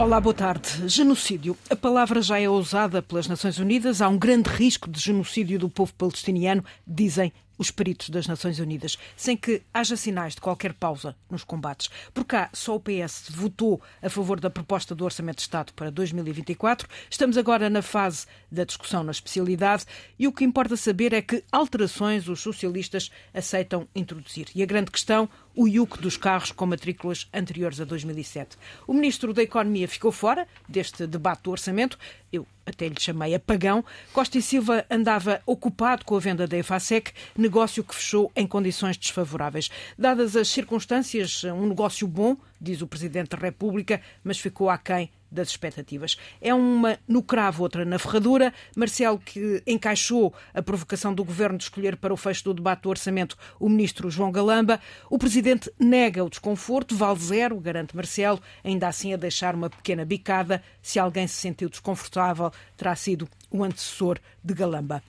Olá, boa tarde. Genocídio. A palavra já é usada pelas Nações Unidas. Há um grande risco de genocídio do povo palestiniano, dizem os peritos das Nações Unidas, sem que haja sinais de qualquer pausa nos combates. Por cá, só o PS votou a favor da proposta do Orçamento de Estado para 2024. Estamos agora na fase da discussão na especialidade e o que importa saber é que alterações os socialistas aceitam introduzir. E a grande questão, o IUC dos carros com matrículas anteriores a 2007. O Ministro da Economia ficou fora deste debate do orçamento. Eu até lhe chamei apagão. Costa e Silva andava ocupado com a venda da EFASEC, negócio que fechou em condições desfavoráveis. Dadas as circunstâncias, um negócio bom, diz o Presidente da República, mas ficou aquém das expectativas. É uma no cravo, outra na ferradura. Marcelo, que encaixou a provocação do governo de escolher para o fecho do debate do orçamento o ministro João Galamba. O presidente nega o desconforto, vale zero, garante Marcelo, ainda assim a deixar uma pequena bicada. Se alguém se sentiu desconfortável, terá sido o antecessor de Galamba.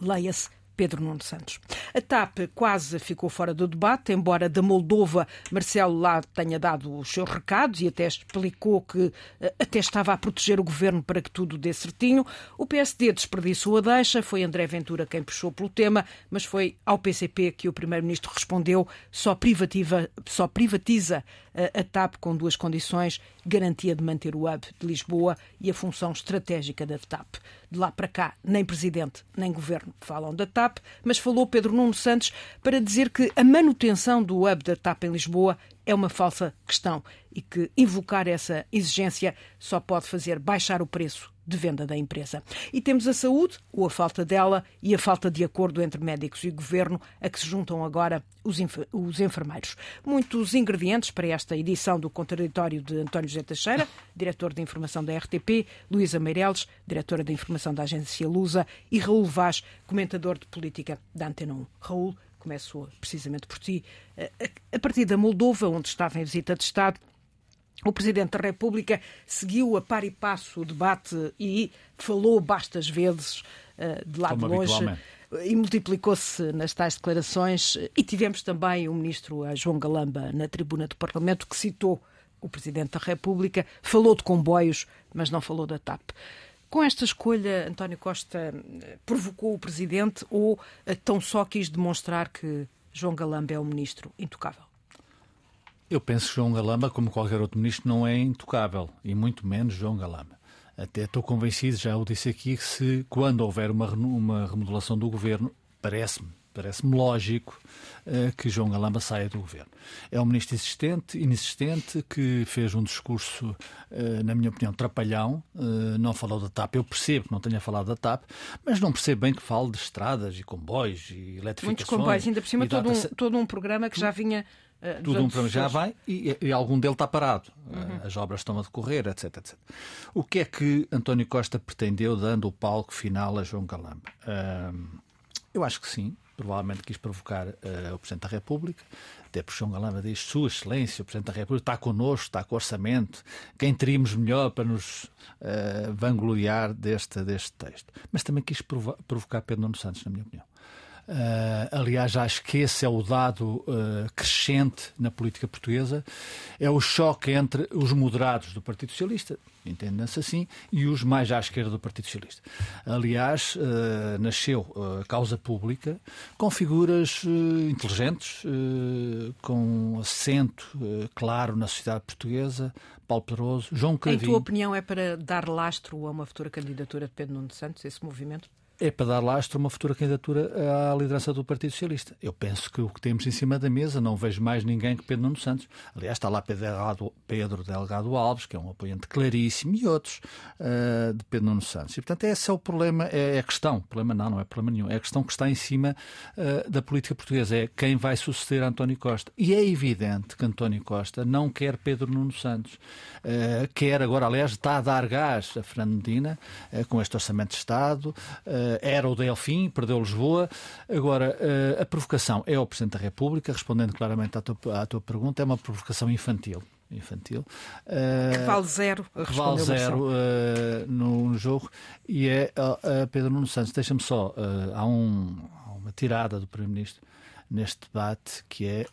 Leia-se Pedro Nuno Santos. A TAP quase ficou fora do debate, embora da Moldova Marcelo lá tenha dado os seus recados e até explicou que eh, até estava a proteger o governo para que tudo dê certinho. O PSD desperdiçou a deixa, foi André Ventura quem puxou pelo tema, mas foi ao PCP que o primeiro-ministro respondeu só, privativa, só privatiza a TAP com duas condições, garantia de manter o hub de Lisboa e a função estratégica da TAP. De lá para cá, nem presidente nem governo falam da TAP, mas falou Pedro Nuno Santos para dizer que a manutenção do hub da TAP em Lisboa é uma falsa questão e que invocar essa exigência só pode fazer baixar o preço de venda da empresa. E temos a saúde, ou a falta dela, e a falta de acordo entre médicos e governo, a que se juntam agora os, os enfermeiros. Muitos ingredientes para esta edição do contraditório de António José Teixeira, diretor de informação da RTP, Luísa Meireles, diretora de informação da agência Lusa, e Raul Vaz, comentador de política da Antena 1. Raul, começo precisamente por ti. A partir da Moldova, onde estava em visita de Estado, o Presidente da República seguiu a par e passo o debate e falou bastas vezes uh, de lá Como de longe. E multiplicou-se nas tais declarações. E tivemos também o Ministro João Galamba na tribuna do Parlamento que citou o Presidente da República, falou de comboios, mas não falou da TAP. Com esta escolha, António Costa provocou o Presidente ou eh, tão só quis demonstrar que João Galamba é um ministro intocável? Eu penso que João Galamba, como qualquer outro ministro, não é intocável, e muito menos João Galamba. Até estou convencido, já o disse aqui, que se quando houver uma, uma remodelação do governo, parece-me, parece-me lógico uh, que João Galamba saia do governo. É um ministro existente, inexistente, que fez um discurso, uh, na minha opinião, trapalhão, uh, não falou da TAP. Eu percebo que não tenha falado da TAP, mas não percebo bem que fale de estradas e comboios e eletrificações. Muitos comboios, ainda por cima todo um, todo um programa que já vinha Uh, Tudo um programa já vai e, e, algum dele está parado. Uhum. Uh, as obras estão a decorrer, etc, etc. O que é que António Costa pretendeu dando o palco final a João Galamba? Uh, eu acho que sim. Provavelmente quis provocar o Presidente da República, até porque João Galamba diz: Sua Excelência, o Presidente da República está connosco, está com orçamento. Quem teríamos melhor para nos vangloriar deste, deste texto? Mas também quis provocar Pedro Nuno Santos, na minha opinião. Uh, aliás, acho que esse é o dado uh, crescente na política portuguesa, é o choque entre os moderados do Partido Socialista, entendam-se assim, e os mais à esquerda do Partido Socialista. Aliás, uh, nasceu a causa pública com figuras inteligentes, com assento claro na sociedade portuguesa, Paulo Pedroso, João Cravinho. Em tua opinião, é para dar lastro a uma futura candidatura de Pedro Nuno Santos, esse movimento? É para dar lastro uma futura candidatura à liderança do Partido Socialista. Eu penso que o que temos em cima da mesa, não vejo mais ninguém que Pedro Nuno Santos. Aliás, está lá Pedro Delgado, Alves, que é um apoiante claríssimo, e outros uh, de Pedro Nuno Santos. E, portanto, esse é o problema, é a questão. Problema não, não é problema nenhum. É a questão que está em cima uh, da política portuguesa. É quem vai suceder a António Costa. E é evidente que António Costa não quer Pedro Nuno Santos. Uh, quer agora, aliás, está a dar gás a Fernando Medina com este orçamento de Estado era o Delfim, perdeu Lisboa. Agora, eh, a provocação é o Presidente da República, respondendo claramente à tua, à tua pergunta, é uma provocação infantil infantil. Uh, que vale zero. Que vale zero uh, no, no, jogo. E é uh, Pedro Nuno Santos. Deixa-me só. Uh, há, um, há, uma tirada do Primeiro-Ministro neste debate que é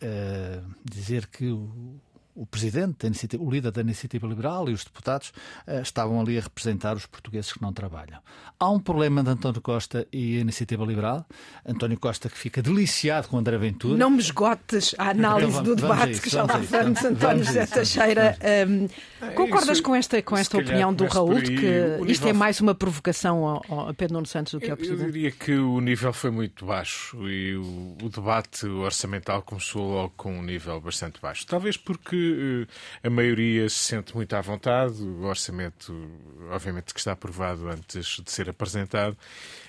dizer que o, o presidente, o líder da Iniciativa Liberal e os deputados uh, estavam ali a representar os portugueses que não trabalham. Há um problema de António Costa e a Iniciativa Liberal. António Costa que fica deliciado com André Ventura. Não me esgotes a análise então, do debate isso, que já lá vamos, António José Teixeira. Um, concordas com esta, com esta opinião do Raul de que nível... isto é mais uma provocação ao, ao Pedro Nuno Santos do que ao Presidente? Eu diria que o nível foi muito baixo e o, o debate orçamental começou logo com um nível bastante baixo. Talvez porque a maioria se sente muito à vontade, o orçamento, obviamente, que está aprovado antes de ser apresentado,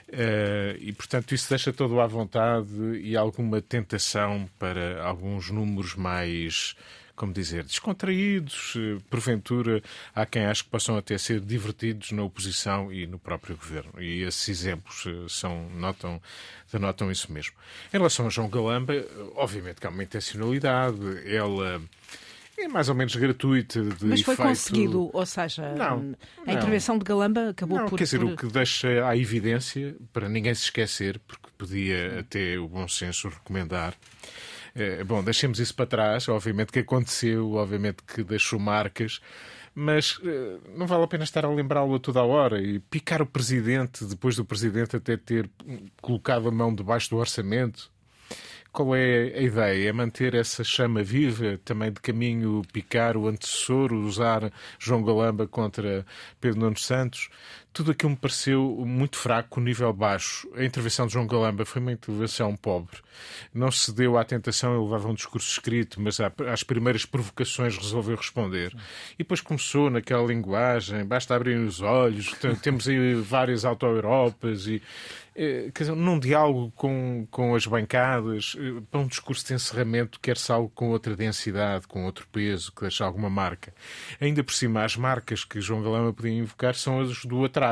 eh, e, portanto, isso deixa todo à vontade e alguma tentação para alguns números mais como dizer, descontraídos, eh, porventura há quem ache que possam até ser divertidos na oposição e no próprio governo. E esses exemplos eh, são, notam, denotam isso mesmo. Em relação a João Galamba, obviamente que há uma intencionalidade, ela é mais ou menos gratuita. De Mas foi efeito... conseguido, ou seja, não, a intervenção de Galamba acabou não, por. Quer dizer, por... o que deixa à evidência, para ninguém se esquecer, porque podia até o bom senso recomendar. É, bom, deixemos isso para trás. Obviamente que aconteceu, obviamente que deixou marcas mas uh, não vale a pena estar a lembrá-lo a toda a hora e picar o presidente depois do presidente até ter colocado a mão debaixo do orçamento qual é a ideia? É manter essa chama viva, também de caminho picar o antecessor, usar João Galamba contra Pedro Nuno Santos? Tudo aquilo me pareceu muito fraco, nível baixo. A intervenção de João Galamba foi uma intervenção pobre. Não se deu à tentação, ele levava um discurso escrito, mas às primeiras provocações resolveu responder. E depois começou naquela linguagem, basta abrir os olhos, temos aí várias auto-europas e eh, quer dizer, num diálogo com, com as bancadas, eh, para um discurso de encerramento, quer-se algo com outra densidade, com outro peso, que deixe alguma marca. Ainda por cima, as marcas que João Galama podia invocar são as do atraso.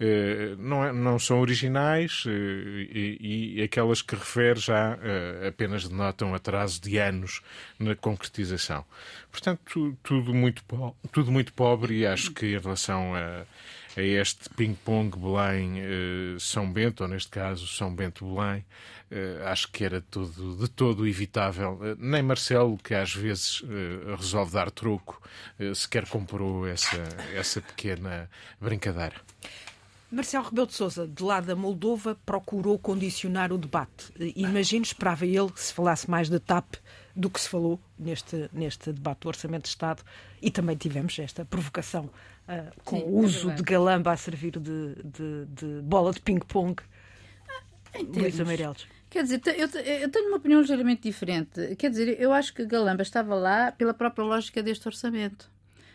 Eh, não, é, não são originais e, e aquelas que refere já apenas denotam atraso de anos na concretização. Portanto, tudo muito, tudo muito pobre e acho que em relação a a este ping-pong Belém-São eh, Bento, ou neste caso São Bento-Belém, eh, acho que era tudo, de todo evitável. Eh, nem Marcelo, que às vezes resolve dar troco, sequer comprou essa, essa pequena brincadeira. Marcelo Rebelo de Sousa, de lá da Moldova, procurou condicionar o debate. Imagino, esperava ele que se falasse mais de TAP do que se falou neste, neste debate do Orçamento de Estado e também tivemos esta provocação uh, com Sim, o é uso é de galamba a servir de, de, de bola de ping-pong. Ah, Luísa Meireles. Quer dizer, eu, eu, tenho uma opinião ligeiramente diferente. Quer dizer, eu acho que Galamba estava lá pela própria lógica deste orçamento,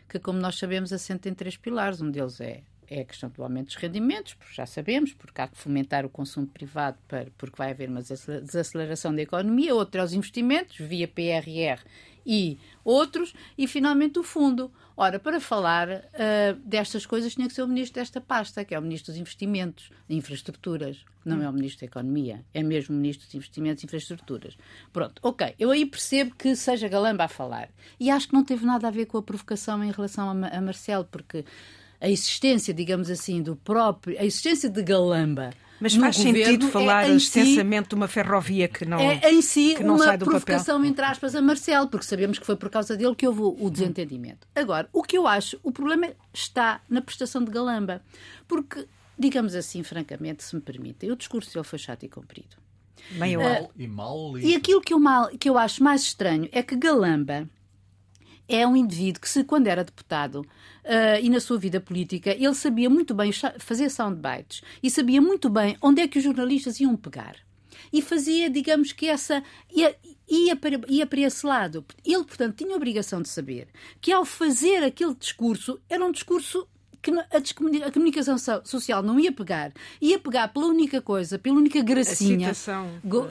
que, como nós sabemos, assenta em três pilares. Um deles é é a questão do aumento dos rendimentos, porque já sabemos, porque há que fomentar o consumo privado, para, porque vai haver uma desaceleração da economia. Outro é os investimentos, via PRR e outros, e finalmente o fundo. Ora, para falar uh, destas coisas tinha que ser o ministro desta pasta, que é o ministro dos Investimentos, de Infraestruturas, não é o ministro da Economia, é mesmo o ministro dos Investimentos e Infraestruturas. Pronto, ok. Eu aí percebo que seja Galamba a falar. E acho que não teve nada a ver com a provocação em relação a, a Marcelo, porque a existência, digamos assim, do próprio, a existência de Galamba. Mas faz sentido é falar é extensamente si, de uma ferrovia que não É em si que não uma sai do provocação, papel. entre aspas, a Marcelo, porque sabemos que foi por causa dele que houve o desentendimento. Agora, o que eu acho, o problema está na prestação de Galamba. Porque, digamos assim, francamente, se me permitem, o discurso dele foi chato e comprido. Meio uh, e mal E aquilo que eu, mal, que eu acho mais estranho é que Galamba é um indivíduo que, se, quando era deputado uh, e na sua vida política, ele sabia muito bem fazer soundbites e sabia muito bem onde é que os jornalistas iam pegar. E fazia, digamos que essa. Ia, ia, para, ia para esse lado. Ele, portanto, tinha a obrigação de saber que, ao fazer aquele discurso, era um discurso que a, comunicação social não ia pegar, ia pegar pela única coisa, pela única gracinha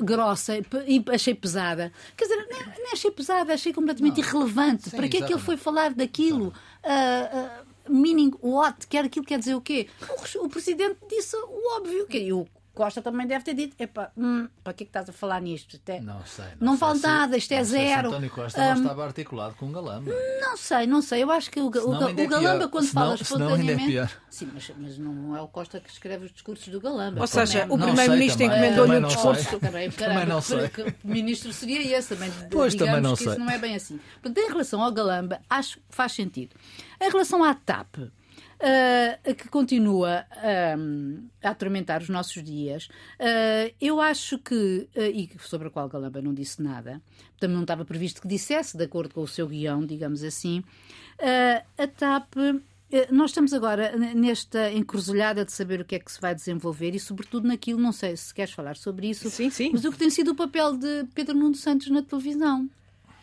grossa e achei pesada. Quer dizer, nem, nem achei pesada, achei completamente não. irrelevante. Sim, Para que é que ele foi falar daquilo? Uh, uh, meaning what? Quer aquilo quer dizer o quê? O, o presidente disse o óbvio, que o Costa também deve ter dito: epá, hum, para que é que estás a falar nisto? Até, Não sei. Não, sei vale se- nada, isto é não sei se zero. António Costa Hum, não estava articulado com um galamba. não sei, não sei. Eu acho que o, o, é o Galamba, pior. quando Senão- fala senão ainda é espontaneamente. pior. Sim, mas, mas não é o Costa que escreve os discursos do Galamba. Ou seja, o Não primeiro-ministro encomendou-lhe um não discurso. sei. Também, Também não sei. Que ministro seria esse também. Pois, também não que sei. isso não é bem assim. Portanto, em relação ao Galamba, acho que faz sentido. Em relação à TAP, ah, que continua a atormentar os nossos dias, ah, eu acho que, ah, e sobre a qual Galamba não disse nada, também não estava previsto que dissesse, de acordo com o seu guião, digamos assim, a TAP. Nós estamos agora nesta encruzilhada de saber o que é que se vai desenvolver e, sobretudo, naquilo, não sei se queres falar sobre isso, Sim, sim. mas o que tem sido o papel de Pedro Nuno Santos na televisão.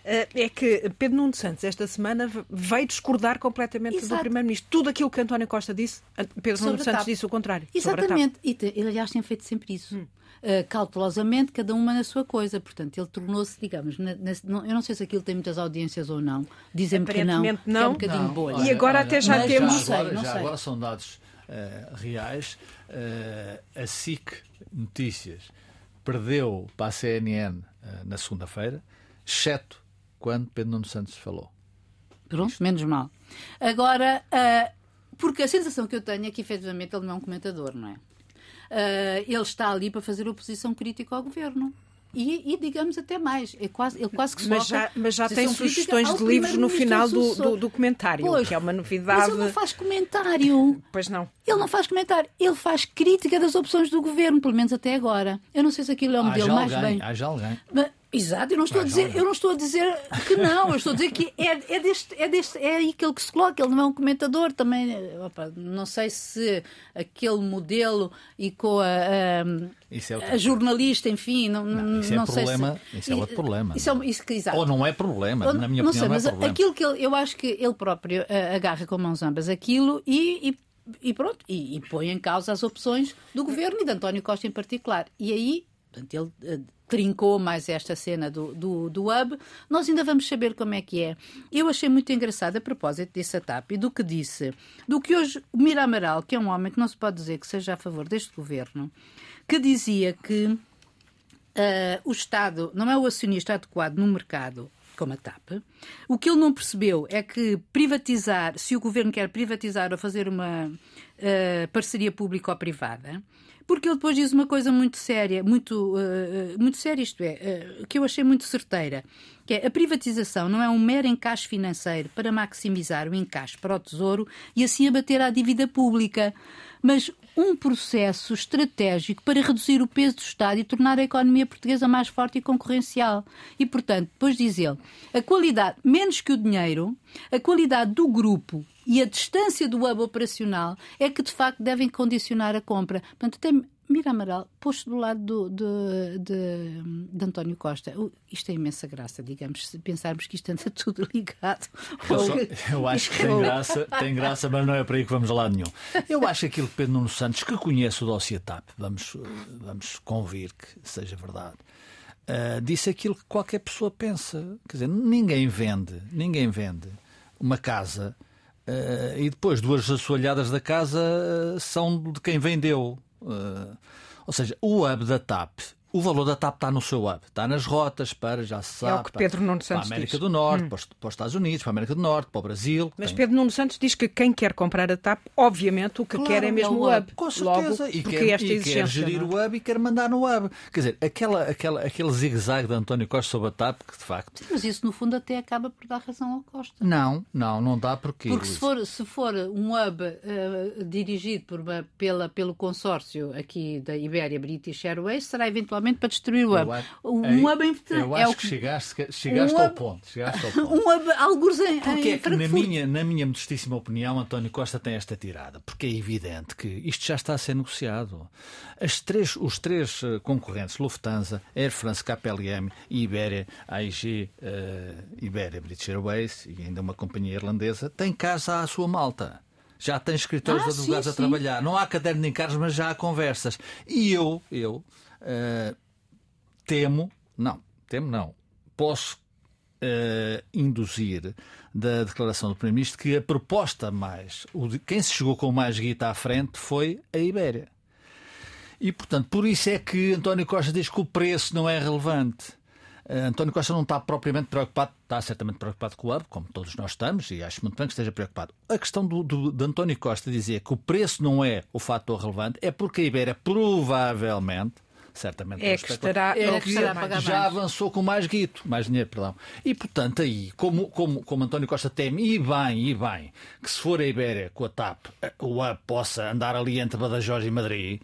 Eh, É que Pedro Nuno Santos, esta semana, veio discordar completamente do Exato. Primeiro-Ministro. Tudo aquilo que António Costa disse, Pedro Sobre Nuno Santos TAP. disse o contrário. Exatamente. E te- ele, aliás, tem feito sempre isso. Hum. Uh, cautelosamente, cada uma na sua coisa. Portanto, ele tornou-se, digamos, na- na- não- eu não sei se aquilo tem muitas audiências ou não. Dizem-me que não. Aparentemente que é não. um bocadinho Não, bolha. E agora até já Mas temos- não sei, agora, não já sei. agora são dados eh, reais. Eh, a SIC Notícias perdeu para a CNN na segunda-feira, exceto quando Pedro Nuno Santos falou. Pronto, menos mal. Agora, ah, porque a sensação que eu tenho é que efetivamente ele não é um comentador, não é? Ah, ele está ali para fazer oposição crítica ao governo. E, e, digamos até mais, é quase, ele quase que se Mas coloca já, mas já tem sugestões de livros no final do, do, do comentário, Pois, que é uma Mas novidade. ele não faz comentário. Pois não. Ele não faz comentário, ele faz crítica das opções do governo, pelo menos até agora. Eu não sei se aquilo é o modelo mais alguém, bem. haja alguém. Mas, exato, eu não estou a dizer, eu não estou a dizer que não, eu estou a dizer que é, é, deste, é, deste, é aí que se coloca, ele não é um comentador também. opa, não sei se aquele modelo e com a, Isso é a, a jornalista, enfim, não, não, isso é não sei problema- se. isso é outro problema, Isso é, isso, que- exato. Ou não é problema, na minha não opinião sei, não é mas problema. aquilo que ele, eu acho que ele próprio eh, agarra com mãos ambas aquilo e, e, e pronto, e, e põe em causa as opções do governo e de António Costa em particular. E aí, portanto, ele eh, trincou mais esta cena do, do, do hub. Nós ainda vamos saber como é que é. Eu achei muito engraçado a propósito desse TAP e do que disse, do que hoje o Mira Amaral, que é um homem que não se pode dizer que seja a favor deste governo, que dizia que ah, o Estado não é o acionista adequado no mercado, como a TAP. O que ele não percebeu é que privatizar, se o governo quer privatizar ou fazer uma ah, parceria ou privada, porque ele depois diz uma coisa muito séria, muito, ah, muito séria, isto é, ah, que eu achei muito certeira, que é a privatização não é um mero encaixe financeiro para maximizar o encaixe para o Tesouro e assim abater a dívida pública, mas um processo estratégico para reduzir o peso do Estado e tornar a economia portuguesa mais forte e concorrencial. E, portanto, depois diz ele, a qualidade, menos que o dinheiro, a qualidade do grupo e a distância do hub operacional é que, de facto, devem condicionar a compra. Portanto, tem Mira Amaral posto do lado do, de, de, de António Costa. Isto é imensa graça, digamos, se pensarmos que isto anda tudo ligado. Eu, só- eu acho que tem graça, tem graça, mas não é para aí que vamos a lado nenhum. Eu acho que aquilo que Pedro Nuno Santos, que conhece o dossiê TAP, vamos, vamos convir que seja verdade, ah, disse aquilo que qualquer pessoa pensa. Quer dizer, ninguém vende, ninguém vende uma casa ah, e depois duas assoalhadas da casa ah, são de quem vendeu. Ah, ou seja, o hub da TAP. O valor da TAP está no seu hub, está nas rotas para, já se sabe, É o que Pedro Nuno para a Santos América diz. do Norte, para, os, para os Estados Unidos, para a América do Norte, para o Brasil. Mas Tem- Pedro Nuno Santos diz que quem quer comprar a TAP, obviamente, o que Claro, quer é mesmo é o o hub. Com certeza. Logo, e porque quer, esta e quer gerir não é? o hub e quer mandar no hub. Quer dizer, aquela, aquela, aquele zigue-zague de António Costa sobre a TAP, que de facto. Mas isso, no fundo, até acaba por dar razão ao Costa. Não, não, não dá porque. Porque se for, se for um hub eh, dirigido por uma- pela, pelo consórcio aqui da Ibéria British Airways, será eventualmente para destruir o hub. Eu Um hub em Eu é acho o que chegaste, chegaste um ao ponto. Chegaste ao ponto. Um hub, alguns em, Porque em é que, na minha, na minha modestíssima opinião, António Costa tem esta tirada? Porque é evidente que isto já está a ser negociado. As três, os três eh, concorrentes, Lufthansa, Air France, KPLM e Iberia, AIG, eh, Iberia, British Airways e ainda uma companhia irlandesa, têm casa à sua malta. Já tem escritórios Ah, de advogados sim, a sim. trabalhar. Não há caderno de encargos, mas já há conversas. E eu, eu, eh, temo, não, temo não, posso eh, induzir da declaração do Primeiro-Ministro que a proposta mais, o quem se chegou com mais guita à frente foi a Ibéria. E, portanto, por isso é que António Costa diz que o preço não é relevante. Uh, António Costa não está propriamente preocupado, está certamente preocupado com o hub, como todos nós estamos, e acho muito bem que esteja preocupado. A questão do, do, de António Costa dizer que o preço não é o fator relevante é porque a Ibéria provavelmente certamente é que estará, é que estará a pagar já mais. avançou com mais guito, mais dinheiro, perdão. E portanto aí, como, como, como António Costa teme, e bem, e bem, que se for a Ibéria com a TAP, o hub possa andar ali entre Badajoz e Madrid,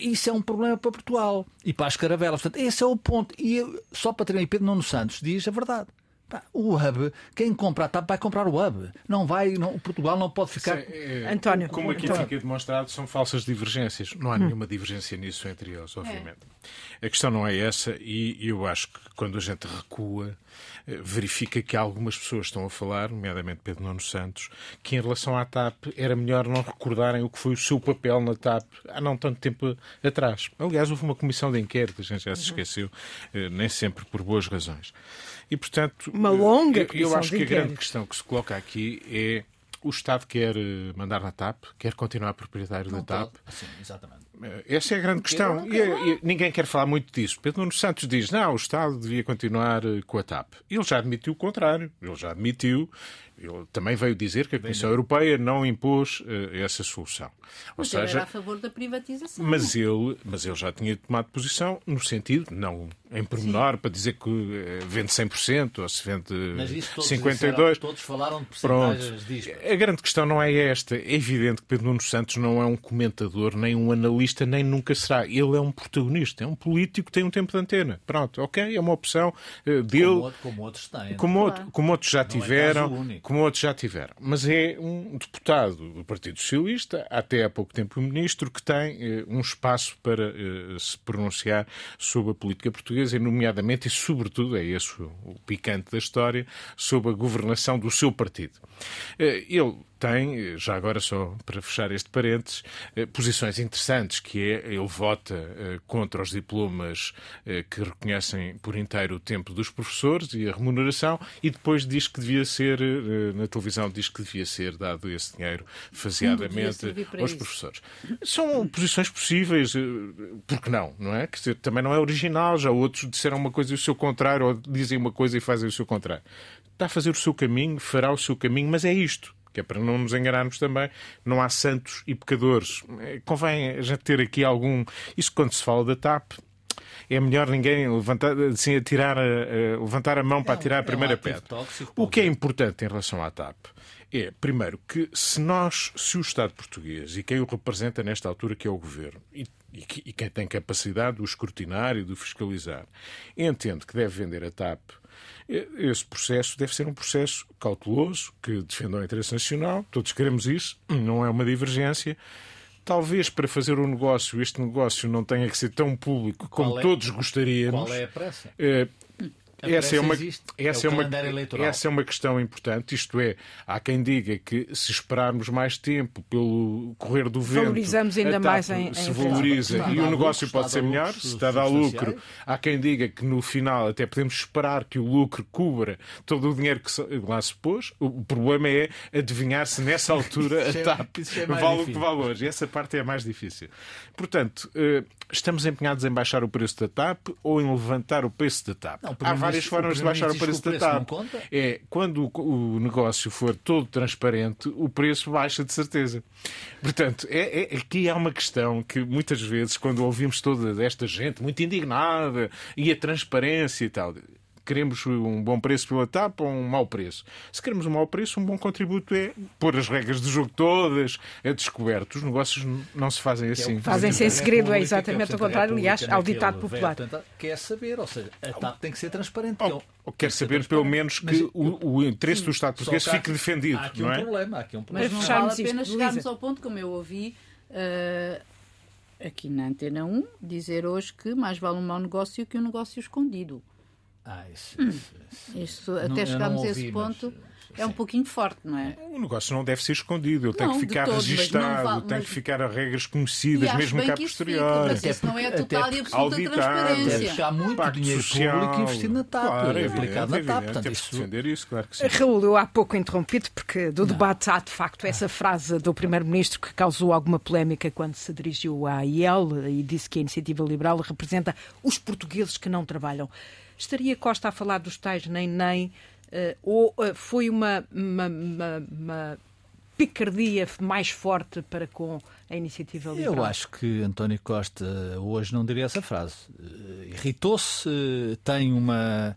isso é um problema para Portugal e para as caravelas. Portanto, esse é o ponto. E eu, só para terminar, Pedro Nuno Santos diz a verdade. O hub, quem compra a TAP vai comprar o hub. Não vai, não, Portugal não pode ficar. é, António. Como aqui António. fica demonstrado, são falsas divergências. Não há nenhuma divergência nisso entre eles, obviamente. É. A questão não é essa, e eu acho que quando a gente recua, eh, verifica que algumas pessoas estão a falar, nomeadamente Pedro Nuno Santos, que em relação à TAP era melhor não recordarem o que foi o seu papel na TAP há não tanto tempo atrás. Aliás, houve uma comissão de inquérito, a gente já se uhum. esqueceu, eh, nem sempre por boas razões. E, portanto, uma longa eu, eu acho que a grande questão que se coloca aqui é o Estado quer eh, mandar na TAP, quer continuar proprietário não da TAP. Sim, exatamente. Eh, essa é a grande questão. E, e, ninguém quer falar muito disso. Pedro Nuno Santos diz: não, o Estado devia continuar eh, com a TAP. Ele já admitiu o contrário. Ele já admitiu ele também veio dizer que a Comissão Europeia não impôs uh, essa solução. Ou mas seja, ele era a favor da privatização. Mas ele, mas ele já tinha tomado posição no sentido, não em pormenor, Sim. para dizer que uh, vende 100% ou se vende mas isso todos 52%. Disseram, todos falaram de porcentagens disto. A grande questão não é esta. É evidente que Pedro Nuno Santos não é um comentador, nem um analista, nem nunca será. Ele é um protagonista, é um político que tem um tempo de antena. Pronto, ok, é uma opção uh, dele. Como, outro, como outros têm. Como, outro, como outros já não é tiveram. É como outros já tiveram. Mas é um deputado do Partido Socialista, até há pouco tempo ministro, que tem eh, um espaço para eh, se pronunciar sobre a política portuguesa, e nomeadamente e sobretudo, é esse o, o picante da história, sobre a governação do seu partido. Eh, ele tem, já agora só para fechar este parênteses, eh, posições interessantes, que é ele vota eh, contra os diplomas eh, que reconhecem por inteiro o tempo dos professores e a remuneração e depois diz que devia ser, na televisão diz que devia ser dado esse dinheiro faseadamente aos isso. professores. São posições possíveis, porque não, não é? Que também não é original, já outros disseram uma coisa e o seu contrário, ou dizem uma coisa e fazem o seu contrário. Está a fazer o seu caminho, fará o seu caminho, mas é isto que é para não nos enganarmos também, não há santos e pecadores. É, convém a gente ter aqui algum. Isso quando se fala da TAP, é melhor ninguém levantar, assim, atirar, uh, levantar a mão para atirar a primeira um pedra. O que é importante em relação à TAP é, primeiro, que se nós, se o Estado português e quem o representa nesta altura, que é o Governo, e, e, e quem tem capacidade de o escrutinar e de o fiscalizar, entende que deve vender a TAP esse processo deve ser um processo cauteloso, que defenda o interesse nacional, todos queremos isso, não é uma divergência. Talvez para fazer o um negócio, este negócio não tenha que ser tão público como é, todos gostaríamos. Qual é a pressa? É, essa é uma, essa é, é uma, essa é uma questão importante. Isto é, há quem diga que se esperarmos mais tempo pelo correr do vento, valorizamos ainda mais em, se valoriza e o negócio pode ser melhor, se está a dar lucro. Há quem diga que no final até podemos esperar que o lucro cubra todo o dinheiro que lá se pôs. O problema é adivinhar se nessa altura a é TAP é vale o que vale hoje. Essa parte é a mais difícil. Portanto, eh, estamos empenhados em baixar o preço da TAP ou em levantar o preço da TAP? Não, Há várias formas de baixar o preço, o preço da TAP. É quando o, negócio for todo transparente, o preço baixa de certeza. Portanto, é, é, aqui há uma questão que muitas vezes, quando ouvimos toda esta gente muito indignada e a transparência e tal, queremos um bom preço pela TAP ou um mau preço? Se queremos um mau preço, um bom contributo é pôr as regras do jogo todas a descoberto. Os negócios não se fazem assim. Fazem sem segredo, é exatamente o contrário, aliás, ao ditado popular. Quer saber, ou seja, a TAP tem que ser transparente. Ou, ou quer saber, pelo menos, que o, o, interesse do Estado português fique defendido. Há aqui um problema. Há aqui um problema. Mas não vale a pena chegarmos ao ponto, como eu ouvi. Uh, aqui na Antena 1, dizer hoje que mais vale um mau negócio que um negócio escondido. Ah, isso, isso, isso. isso até chegarmos a esse ponto. Mas... é um pouquinho forte, não é? O negócio não deve ser escondido, ele tem Não, que de ficar todo, não registado, vale- tem mas- que ficar a regras E conhecidas, acho mesmo cá posterior. fica, isso não é total até e absoluta auditado, transparência. chegar muito Pacto dinheiro social. público investido na TAP, Claro, é aplicado evidente, na é TAP. evidente, Portanto, isso defender isso, claro que sim. Raul, eu há pouco interrompido porque do debate há de facto essa frase do Primeiro-Ministro que causou alguma polémica quando se dirigiu à IEL e disse que a Iniciativa Liberal representa os portugueses que não trabalham. Estaria Costa a falar dos tais nem-nem eh, ou eh, foi uma, uma, uma- uma picardia mais forte para com a Iniciativa Liberal? Eu acho que António Costa hoje não diria essa frase. Eh, Irritou-se, tem uma.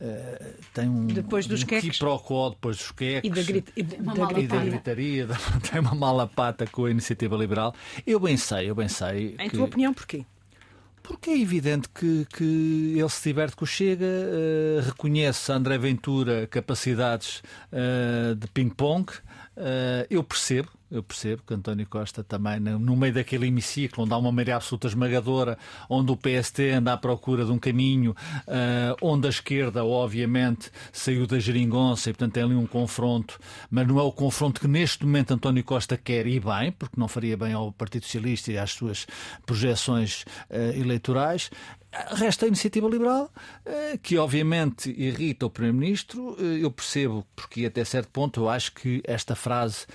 eh, Tem um, Depois dos um queques. depois dos queques. E da, grita, e da Uma e da gritaria. gritaria, da- tem uma mala pata com a iniciativa liberal. Eu bem sei, eu bem sei. Em que- tua opinião, porquê? Porque é evidente que, que ele se diverte com o Chega, eh, reconhece a André Ventura capacidades eh, de ping-pong. Eh, eu percebo, eu percebo que António Costa também, no, meio daquele hemiciclo onde há uma maioria absoluta esmagadora, onde o PST anda à procura de um caminho, eh, onde a esquerda, obviamente, saiu da geringonça e, portanto, tem ali um confronto, mas não é o confronto que neste momento António Costa quer ir bem, porque não faria bem ao Partido Socialista e às suas projeções eh, eleitorais. Resta a iniciativa liberal, eh, que obviamente irrita o Primeiro-Ministro. Eu percebo, porque até certo ponto eu acho que esta frase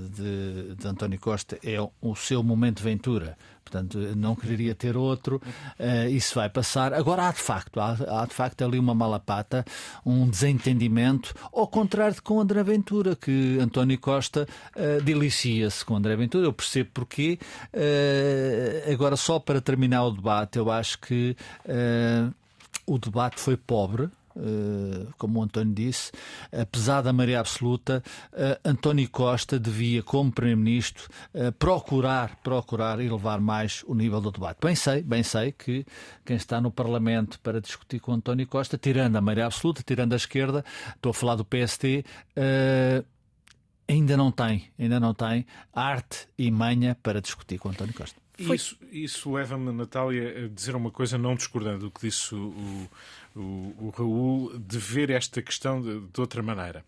de, de António Costa é o seu momento ventura. Portanto, não quereria ter outro. eh, isso vai passar. Agora há de facto, há, há de facto ali uma malapata, um desentendimento, ao contrário de com André Ventura, que António Costa eh, delicia-se com André Ventura. Eu percebo porquê. Eh, agora, só para terminar o debate, eu acho que o debate foi pobre. Eh, como o António disse, apesar da maioria absoluta, eh, António Costa devia, como Primeiro-Ministro, eh, procurar, procurar elevar mais o nível do debate. Bem sei, bem sei que quem está no Parlamento para discutir com António Costa, tirando a maioria absoluta, tirando a esquerda, estou a falar do PST, ainda não tem, ainda não tem arte e manha para discutir com António Costa. Foi- Isso, isso leva-me, Natália, a dizer uma coisa não discordando do que disse o, o, o Raul, de ver esta questão de, de outra maneira,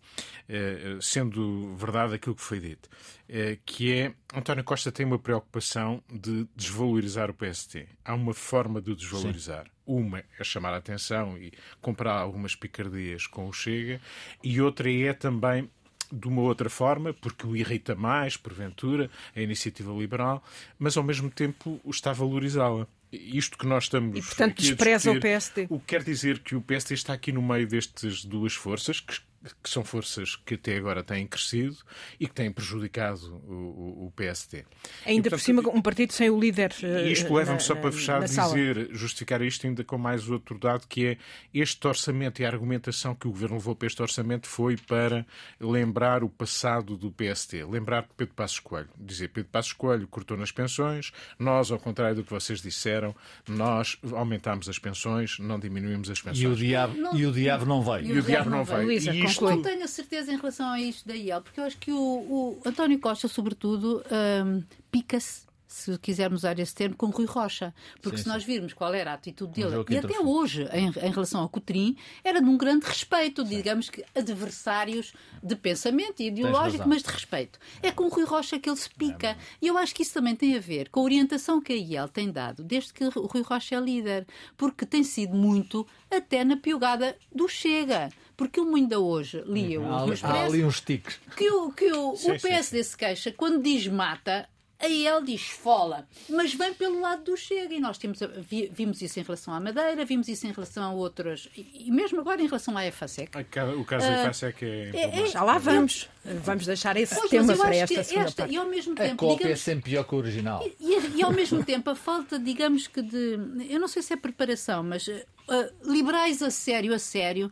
Eh, sendo verdade aquilo que foi dito, eh, que é António Costa tem uma preocupação de desvalorizar o PST. Há uma forma de o desvalorizar. Uma é chamar a atenção e comprar algumas picardias com o Chega, e outra é também de uma outra forma, porque o irrita mais, porventura, a iniciativa liberal, mas ao mesmo tempo está a valorizá-la. Isto que nós estamos. E, portanto, despreza o PSD. O que quer dizer que o PSD está aqui no meio destas duas forças, que, que são forças que até agora têm crescido e que têm prejudicado o, o- o PSD. Ainda E, por portanto, cima, um partido sem o líder. eh, e isto na- leva-me só para fechar na a sala. dizer, justificar isto ainda com mais outro dado, que é este orçamento e a argumentação que o Governo levou para este orçamento foi para lembrar o passado do PST, lembrar de Pedro Passos Coelho. Dizer, Pedro Passos Coelho cortou nas pensões, nós, ao contrário do que vocês disseram, nós aumentámos as pensões, não diminuímos as pensões. E o diabo Não- e o diabo não veio. E o diabo não veio. Luísa, Não tenho a certeza em relação a isto da IEL, porque eu acho que o, o António Costa, sobretudo, hum, pica-se. Se quisermos usar esse termo, com Rui Rocha. Porque Sim, se nós virmos qual era a atitude dele, e até hoje, em, em relação ao Cotrim, era de um grande respeito, digamos que adversários de pensamento e ideológico, mas de respeito. É com Rui Rocha que ele se pica. E eu acho que isso também tem a ver com a orientação que a IEL tem dado desde que o Rui Rocha é líder. Porque tem sido muito até na piogada do Chega. Porque eu ainda hoje lia o Há, Rio há Expresso ali uns tiques. que o, que o, Sim, o PSD se queixa quando diz mata, a ele diz esfola, mas vem pelo lado do Chega. E nós temos, a- vi- vimos isso em relação à Madeira, vimos isso em relação a outras, e, e mesmo agora em relação à EFASEC. A O caso da IFASEC é. é- emblemático. Já lá vamos. Vamos deixar esse Pois, tema para esta que segunda esta, parte. e ao mesmo A tempo, cópia é digamos, sempre pior que o original. e, e ao mesmo tempo a falta, digamos que de. Eu não sei se é preparação, mas eh, liberais a sério, a sério.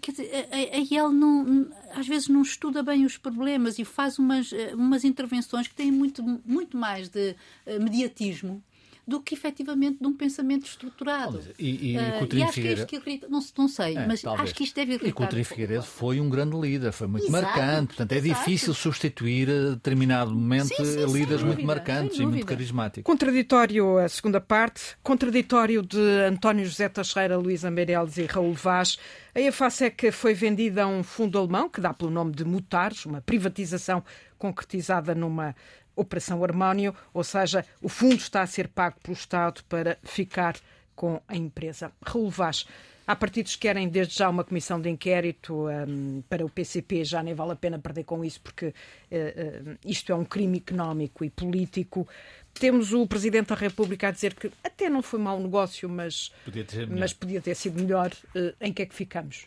Quer dizer, a, a- não, às vezes não estuda bem os problemas e faz umas, eh, umas intervenções que têm muito, muito mais de eh, mediatismo do que efetivamente de um pensamento estruturado. E, e, uh, e acho que é isto que irrita, não, não sei, é, mas talvez. acho que isto deve irritar. E Coutinho Figueiredo foi um grande líder, foi muito exato, marcante, portanto é exato. difícil substituir a determinado momento sim, sim, líderes muito marcantes e muito carismáticos. Contraditório a segunda parte, contraditório de António José Teixeira, Luísa Meireles e Raul Vaz. A EFASEC foi vendida a um fundo alemão que dá pelo nome de Mutares, uma privatização concretizada numa Operação Harmónio, ou seja, o fundo está a ser pago pelo Estado para ficar com a empresa. Raul Vaz, Há partidos que querem desde já uma comissão de inquérito um, para o PCP, já nem vale a pena perder com isso, porque uh, uh, isto é um crime económico e político. Temos o Presidente da República a dizer que até não foi mau negócio, mas podia ter, mas podia ter sido melhor. Uh, em que é que ficamos?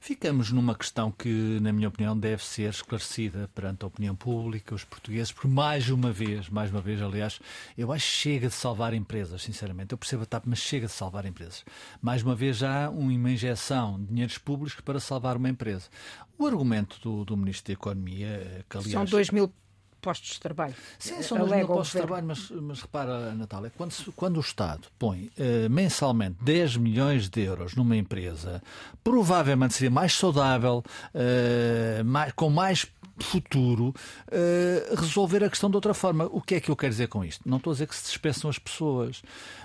Ficamos numa questão que, na minha opinião, deve ser esclarecida perante a opinião pública, os portugueses, por mais uma vez, mais uma vez, aliás, eu acho que chega de salvar empresas, sinceramente. Eu percebo a TAP, mas chega de salvar empresas. Mais uma vez, já há uma injeção de dinheiros públicos para salvar uma empresa. O argumento do, do Ministro da Economia, que aliás. São 2 mil postos de trabalho. Sim, são mil postos de trabalho, mas, mas repara, Natália, quando, quando o Estado põe uh, mensalmente 10 milhões de euros numa empresa, provavelmente seria mais saudável, uh, mais, com mais futuro uh, resolver a questão de outra forma. O que é que eu quero dizer com isto? Não estou a dizer que se despeçam as pessoas,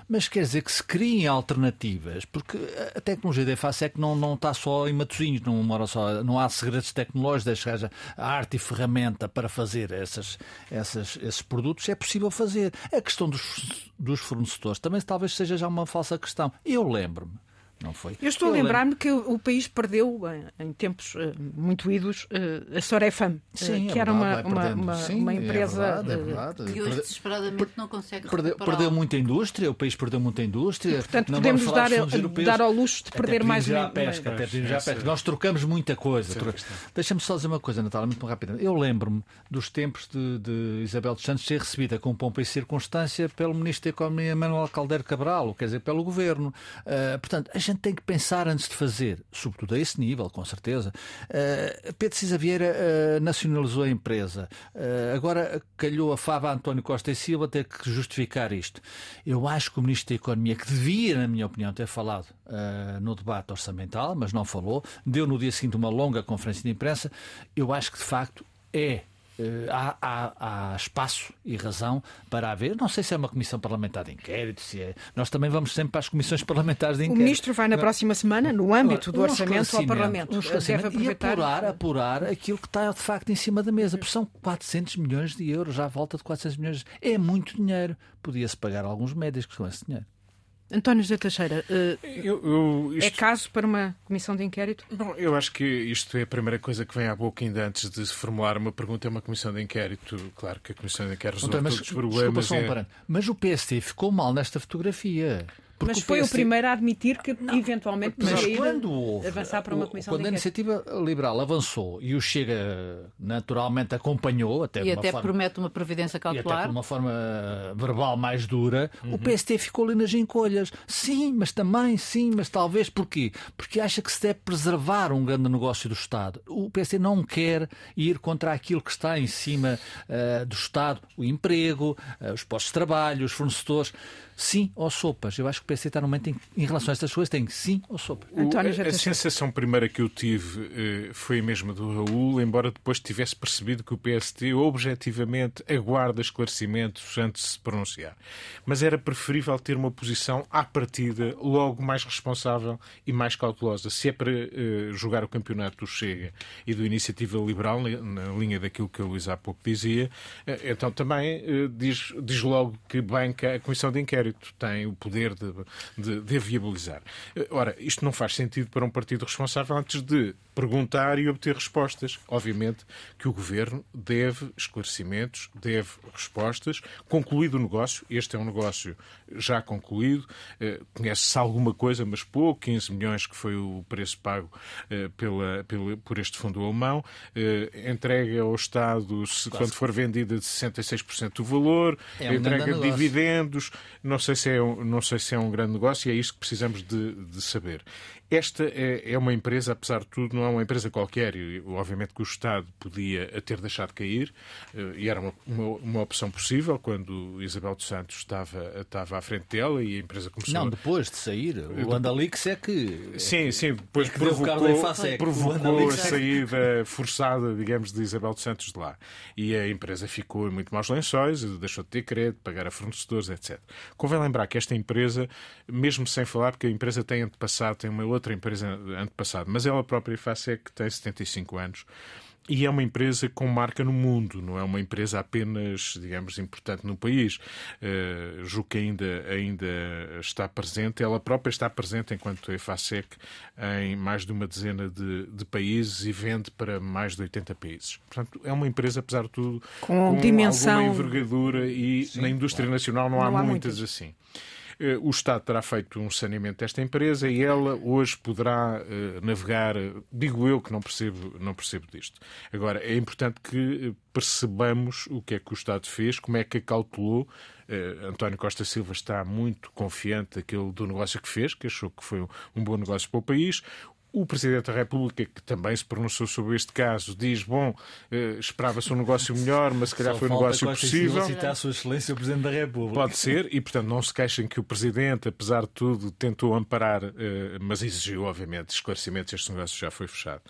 mas quer dizer que se criem alternativas, porque a tecnologia da face é que não, não está só em Matosinhos, não, mora só, não há segredos tecnológicos, seja a arte e ferramenta para fazer essas, essas, esses produtos, é possível fazer. A questão dos, dos fornecedores também talvez seja já uma falsa questão. Eu lembro-me não foi? Eu estou a lembrar-me que o país perdeu, em tempos eh, muito idos, eh, a Sorefam, eh, Sim, que é era uma, uma, uma, Sim, uma, é empresa. É verdade, é verdade. Que hoje desesperadamente não consegue perdeu, perdeu muita indústria, o país perdeu muita indústria. E, portanto, não podemos dar, dar ao luxo de perder mais já pesca, até já pesca. Nós trocamos muita coisa. Deixa-me só dizer uma coisa, Natália, muito rápida. Eu lembro-me dos tempos de, de, Isabel dos Santos ser recebida com pompa e circunstância pelo Ministro da Economia Manuel Caldeiro Cabral, quer dizer, pelo Governo. Uh, portanto, a gente tem que pensar antes de fazer, sobretudo a esse nível, com certeza. Uh, Pedro Cisa Vieira uh, nacionalizou a empresa. Uh, agora calhou a fava a António Costa e Silva ter que justificar isto. Eu acho que o Ministro da Economia, que devia, na minha opinião, ter falado no debate orçamental, mas não falou, deu no dia seguinte uma longa conferência de imprensa, eu acho que de facto é há, há, há, espaço e razão para haver. Não sei se é uma comissão parlamentar de inquérito, se é. Nós também vamos sempre para as comissões parlamentares de inquérito. O ministro vai na próxima semana, no âmbito do um orçamento, ao Parlamento. Um Deve aproveitar... E apurar, apurar aquilo que está de facto em cima da mesa. Porque são 400 milhões de euros, já à volta de 400 milhões. É muito dinheiro. Podia-se pagar alguns médicos com esse dinheiro. António José Teixeira, uh, eu, eu, isto... é caso para uma comissão de inquérito? Bom, eu acho que isto é a primeira coisa que vem à boca ainda antes de se formular uma pergunta, é uma comissão de inquérito. Claro que a comissão de inquérito resolve todos os problemas. Desculpa, é... Mas o PST ficou mal nesta fotografia. Porque mas foi o, primeiro a admitir que não, eventualmente poderia quando houve, avançar para uma comissão Quando a iniciativa liberal avançou e o Chega naturalmente acompanhou, até e até forma, promete uma previdência cautelar. E até de uma forma verbal mais dura, uhum. o PST ficou ali nas encolhas. Sim, mas também, sim, mas talvez. Porquê? Porque acha que se deve preservar um grande negócio do Estado. O PST não quer ir contra aquilo que está em cima uh, do Estado, o emprego, uh, os postos de trabalho, os fornecedores sim ou sopas. Eu acho que o PC está no momento em, em relação a estas coisas tem sim ou sopas. António, a, a sensação primeira que eu tive eh, foi a mesma do Raul, embora depois tivesse percebido que o PST objetivamente aguarda esclarecimentos antes de se pronunciar. Mas era preferível ter uma posição à partida logo mais responsável e mais cautelosa. Se é para eh, jogar o campeonato do Chega e do Iniciativa Liberal, na linha daquilo que a Luís há pouco dizia, eh, então também eh, diz, diz logo que banca a Comissão de Inquérito inquérito tem o poder de, de, de viabilizar. Ora, isto não faz sentido para um partido responsável antes de perguntar e obter respostas. Obviamente que o governo deve esclarecimentos, deve respostas. Concluído o negócio, este é um negócio já concluído, eh, conhece-se alguma coisa, mas pouco, 15 milhões que foi o preço pago eh, pela, pela, por este fundo alemão, eh, entrega ao Estado, se, quando for vendida, de 66% do valor, é um entrega de dividendos, não sei, se é, não sei se é um, um grande negócio e é isto que precisamos de, de saber. Esta é, é, uma empresa, apesar de tudo, não é uma empresa qualquer. E, obviamente que o Estado podia a ter deixado cair eh, e era uma, uma, uma, opção possível quando Isabel dos Santos estava, estava à frente dela e a empresa começou... Não, depois de sair. O Andalix é que... Sim, sim. Depois é provocou, provocou a saída forçada, digamos, de Isabel dos Santos de lá. E a empresa ficou em muito maus lençóis, deixou de ter crédito, pagar a fornecedores, etc. Convém lembrar que esta empresa, mesmo sem falar, porque a empresa tem antepassado, tem uma outra empresa antepassado, mas ela própria, que tem 75 anos, e é uma empresa com marca no mundo, não é uma empresa apenas, digamos, importante no país. Uh, julgo que ainda, ainda está presente, ela própria está presente enquanto EFASEC em mais de uma dezena de, de, países e vende para mais de 80 países. Portanto, é uma empresa, apesar de tudo, com, com dimensão... alguma envergadura e Sim, na indústria claro. nacional não, não há, há muitas, muitas assim. Eh, o Estado terá feito um saneamento desta empresa e ela hoje poderá uh, navegar. Digo eu que não percebo, não percebo disto. Agora, é importante que eh, percebamos o que é que o Estado fez, como é que acautelou. Uh, António Costa Silva está muito confiante daquilo do negócio que fez, que achou que foi um bom negócio para o país. O Presidente da República, que também se pronunciou sobre este caso, diz: bom, eh, esperava-se um negócio melhor, mas se calhar Só foi um negócio possível. citar a Sua Excelência o Presidente da República. Pode ser, e portanto não se queixem que o Presidente, apesar de tudo, tentou amparar, eh, mas exigiu, obviamente, esclarecimentos. Este negócio já foi fechado.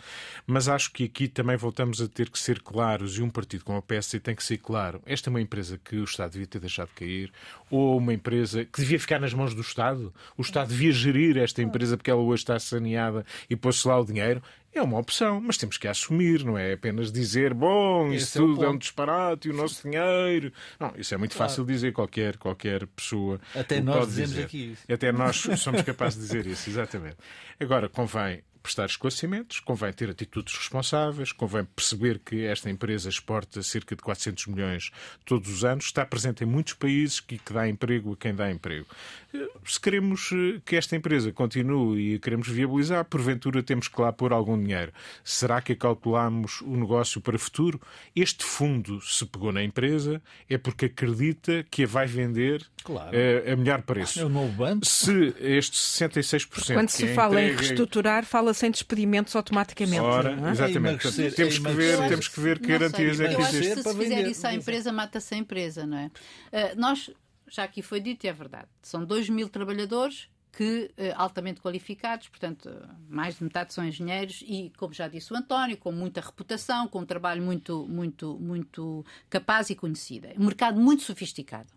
Mas acho que aqui também voltamos a ter que ser claros, e um partido como a PSD tem que ser claro: esta é uma empresa que o Estado devia ter deixado cair, ou uma empresa que devia ficar nas mãos do Estado. O Estado devia gerir esta empresa porque ela hoje está saneada e pôs-se lá o dinheiro, é uma opção, mas temos que assumir, não é apenas dizer, bom, Esse isso é tudo é, um disparate e o nosso dinheiro. Não, isso é muito claro. fácil dizer, qualquer, qualquer pessoa. Até nós dizemos dizer. aqui isso. Até nós somos capazes de dizer isso, exatamente. Agora, convém prestar esclarecimentos, convém ter atitudes responsáveis, convém perceber que esta empresa exporta cerca de 400 milhões todos os anos, está presente em muitos países e que dá emprego a quem dá emprego. Eh, se queremos eh, que esta empresa continue e queremos viabilizar, porventura temos que lá pôr algum dinheiro. Será que calculamos o negócio para o futuro? Este fundo se pegou na empresa é porque acredita que a vai vender claro. a, eh, a melhor preço. É o novo banco. Se este 66%. Porque quando se é fala entregue... em reestruturar, fala sem despedimentos automaticamente. Ora, é? exatamente. É temos, que ver, temos que ver que garantias é que existem. Se fizer isso à empresa, mata-se a empresa, não é? Uh, nós, já aqui foi dito e é verdade, são 2 mil trabalhadores que uh, altamente qualificados, portanto, mais de metade são engenheiros e, como já disse o António, com muita reputação, com um trabalho muito, muito, muito capaz e conhecido. Um mercado muito sofisticado.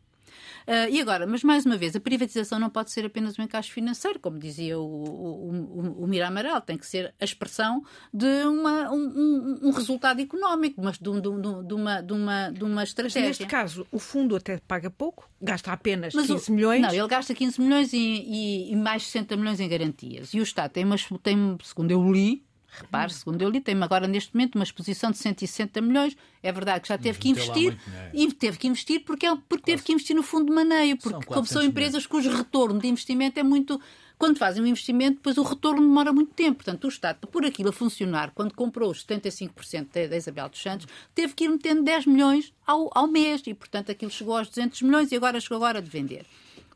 Uh, e agora, mas mais uma vez, a privatização não pode ser apenas um encaixe financeiro, como dizia o, o, o, o Mira Amaral, tem que ser a expressão de uma, um, um, resultado económico, mas de, um, de, de, uma, de, uma, de uma estratégia. Mas neste caso, o fundo até paga pouco, gasta apenas mas 15 milhões. Não, ele gasta 15 milhões e, e, e, mais 60 milhões em garantias. E o Estado tem, uma, tem segundo eu li, Repare, segundo eu li, tem agora neste momento uma exposição de 160 milhões. É verdade que já teve que investir e teve que investir porque, é, porque teve que investir no fundo de maneio, porque como são empresas cujo retorno de investimento é muito. Quando fazem um investimento, depois o retorno demora muito tempo. Portanto, o Estado, para pôr aquilo a funcionar, quando comprou os 75% da Isabel dos Santos, teve que ir metendo 10 milhões ao, ao mês e, portanto, aquilo chegou aos 200 milhões e agora chegou agora de vender.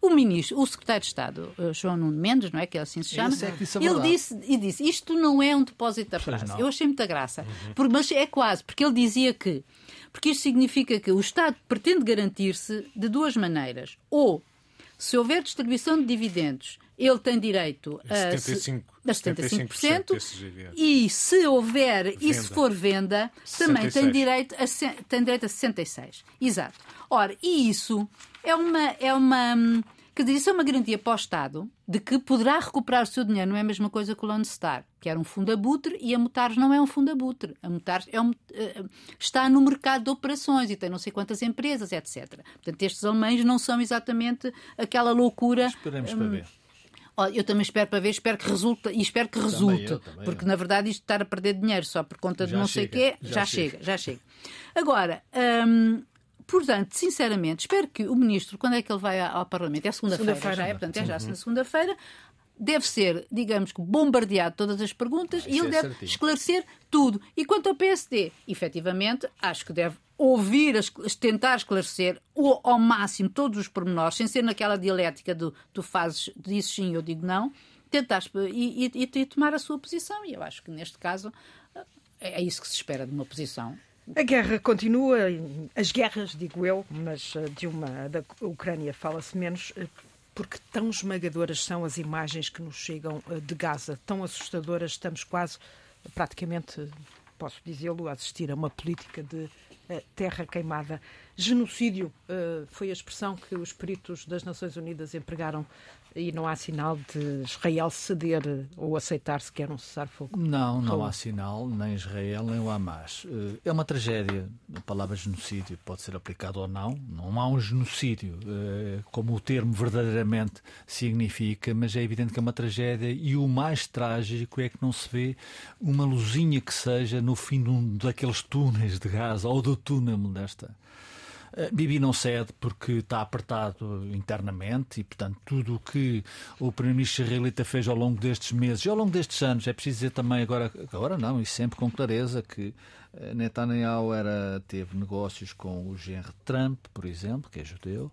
O ministro, o secretário de Estado, eh, João Nuno Mendes, não é que assim se chama, é ele disse e disse isto não é um depósito a prazo. Eu achei muita graça, uhum. mas é quase porque ele dizia que porque isto significa que o Estado pretende garantir-se de duas maneiras, ou se houver distribuição de dividendos ele tem direito a 75%, a 75%, 75% e se houver venda. e se for venda, também 66. tem direito, a, tem direito a 66%. Exato. Ora, e isso é uma. É uma Quer dizer, isso é uma garantia para o Estado de que poderá recuperar o seu dinheiro. Não é a mesma coisa que o Lone Star, que era um fundo abutre, e a Mutares não é um fundo abutre. A Mutares é um, uh, está no mercado de operações e tem não sei quantas empresas, etc. Portanto, estes alemães não são exatamente aquela loucura. Esperemos um, para ver. Eu também espero para ver, espero que resulte e espero que resulte, também eu, também porque eu. na verdade isto de estar a perder dinheiro só por conta de já não chega, sei o quê, já, já chega. chega. já chega. Agora, hum, portanto, sinceramente, espero que o ministro, quando é que ele vai ao Parlamento? É segunda-feira, segunda já é, portanto é já uhum. na segunda-feira, deve ser, digamos que, bombardeado todas as perguntas Ah, e ele é deve certinho. esclarecer tudo. E quanto ao PSD, efetivamente, acho que deve ouvir, as- tentar esclarecer o- ao máximo todos os pormenores, sem ser naquela dialética do tu fazes, dizes sim, eu digo não, tentar e, e- e tomar a sua posição. E eu acho que neste caso é é isso que se espera de uma posição. A guerra continua, as guerras, digo eu, mas eh, de uma da Ucrânia fala-se menos, eh, porque tão esmagadoras são as imagens que nos chegam eh, de Gaza, tão assustadoras, estamos quase, praticamente, posso dizê-lo, a assistir a uma política de terra queimada. Genocídio foi a expressão que os peritos das Nações Unidas empregaram e não há sinal de Israel ceder ou aceitar sequer um cessar-fogo. Não, não Raul. há sinal, nem Israel, nem o Hamas. Eh, É uma tragédia. A palavra genocídio pode ser aplicada ou não. Não há um genocídio, eh, como o termo verdadeiramente significa, mas é evidente que é uma tragédia e o mais trágico é que não se vê uma luzinha que seja no fim de um daqueles túneis de Gaza ou do túnel desta. Uh, Bibi não cede porque está apertado internamente e, portanto, tudo o que o Primeiro-Ministro israelita fez ao longo destes meses e ao longo destes anos, é preciso dizer também agora, agora não, e sempre com clareza, que uh, Netanyahu era, teve negócios com o genro Trump, por exemplo, que é judeu,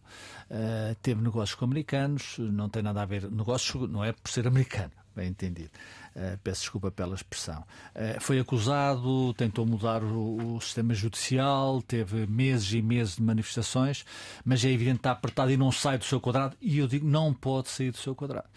uh, teve negócios com americanos, não tem nada a ver, negócios não é por ser americano, bem entendido. Uh, peço desculpa pela expressão. Uh, foi acusado, tentou mudar o, o, sistema judicial, teve meses e meses de manifestações, mas é evidente que está apertado e não sai do seu quadrado. E eu digo, não pode sair do seu quadrado.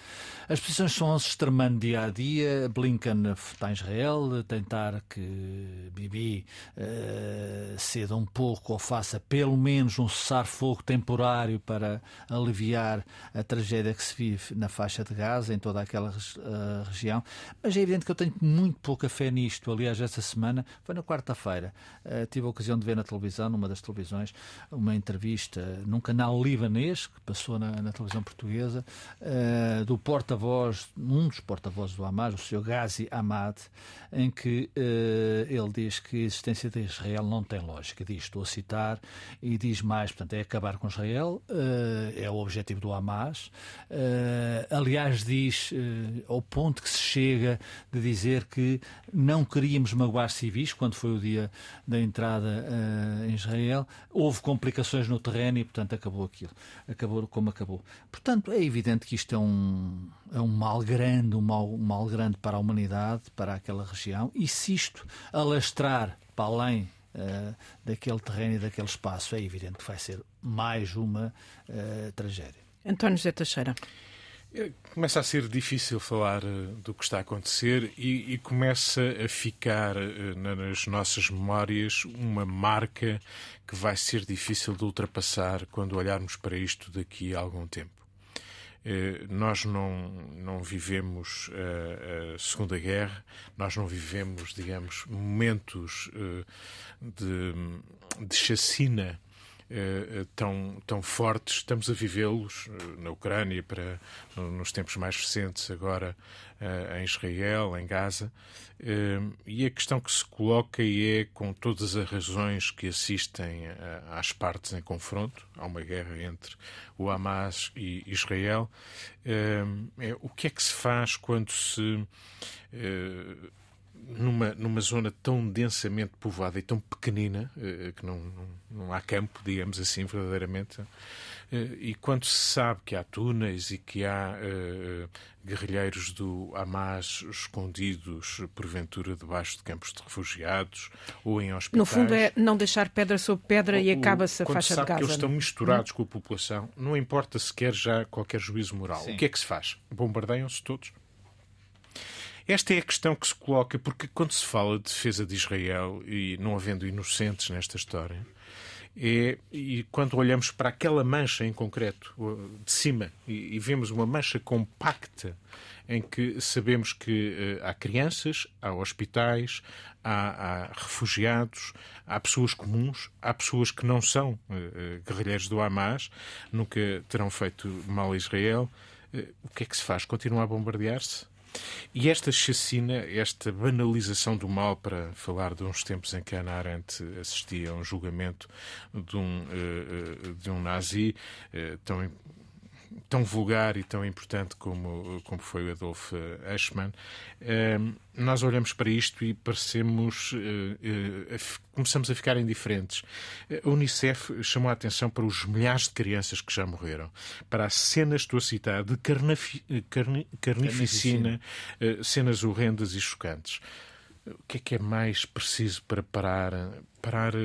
As posições são se extremando dia a dia. Blinken está em Israel, tentar que Bibi uh, ceda um pouco ou faça pelo menos um cessar-fogo temporário para aliviar a tragédia que se vive na faixa de Gaza, em toda aquela uh, região. Mas é evidente que eu tenho muito pouca fé nisto. Aliás, esta semana, foi na quarta-feira, uh, tive a ocasião de ver na televisão, numa das televisões, uma entrevista num canal libanês, que passou na, na televisão portuguesa, uh, do porta-voz, um dos porta-vozes do Hamas, o Sr. Ghazi Ahmad, em que ele diz que a existência de Israel não tem lógica. Diz, estou a citar, e diz mais, portanto, é acabar com Israel, é o objetivo do Hamas. aliás, diz, ao ponto que se chega de dizer que não queríamos magoar civis quando foi o dia da entrada uh, em Israel. Houve complicações no terreno e, portanto, acabou aquilo. Acabou como acabou. Portanto, é evidente que isto é um, é um mal grande, um mal, um mal grande para a humanidade, para aquela região. E se isto alastrar para além uh, daquele terreno e daquele espaço, é evidente que vai ser mais uma uh, tragédia. António José Teixeira. Começa a ser difícil falar uh, do que está a acontecer e, e começa a ficar uh, nas nossas memórias uma marca que vai ser difícil de ultrapassar quando olharmos para isto daqui a algum tempo. Nós não, não vivemos a Segunda Guerra, nós não vivemos, digamos, momentos de, de chacina tão, tão fortes, estamos a vivê-los uh, na Ucrânia, para, no, nos tempos mais recentes, agora em Israel, em Gaza. e a questão que se coloca é, com todas as razões que assistem às partes em confronto, há uma guerra entre o Hamas e Israel, é, o que é que se faz quando se numa, numa zona tão densamente povoada e tão pequenina, eh, que não, não, não, há campo, digamos assim, verdadeiramente, eh, e quando se sabe que há túneis e que há eh, guerrilheiros do Hamas escondidos, porventura, debaixo de campos de refugiados ou em hospitais. No fundo é não deixar pedra sobre pedra e acaba-se a quando faixa sabe de Gaza. que eles estão não? misturados com a população, não importa sequer já qualquer juízo moral. Sim. O que é que se faz? Bombardeiam-se todos? Esta é a questão que se coloca, porque quando se fala de defesa de Israel e não havendo inocentes nesta história, é, e quando olhamos para aquela mancha em concreto, de cima, e, e vemos uma mancha compacta em que sabemos que uh, há crianças, há hospitais, há, há, refugiados, há pessoas comuns, há pessoas que não são uh, guerrilheiros do Hamas, nunca terão feito mal a Israel. O que é que se faz? Continua a bombardear-se? E esta chacina, esta banalização do mal, para falar de uns tempos em que Ana Arendt assistia a um julgamento de um, uh, de um nazi uh, tão tão vulgar e tão importante como, como foi o Adolf Eichmann, uh, nós olhamos para isto e parecemos. começamos a ficar indiferentes. A Unicef chamou a atenção para os milhares de crianças que já morreram, para as cenas, estou a citar, de carnificina, carnificina, cenas horrendas e chocantes o que é que é mais preciso para parar parar uh,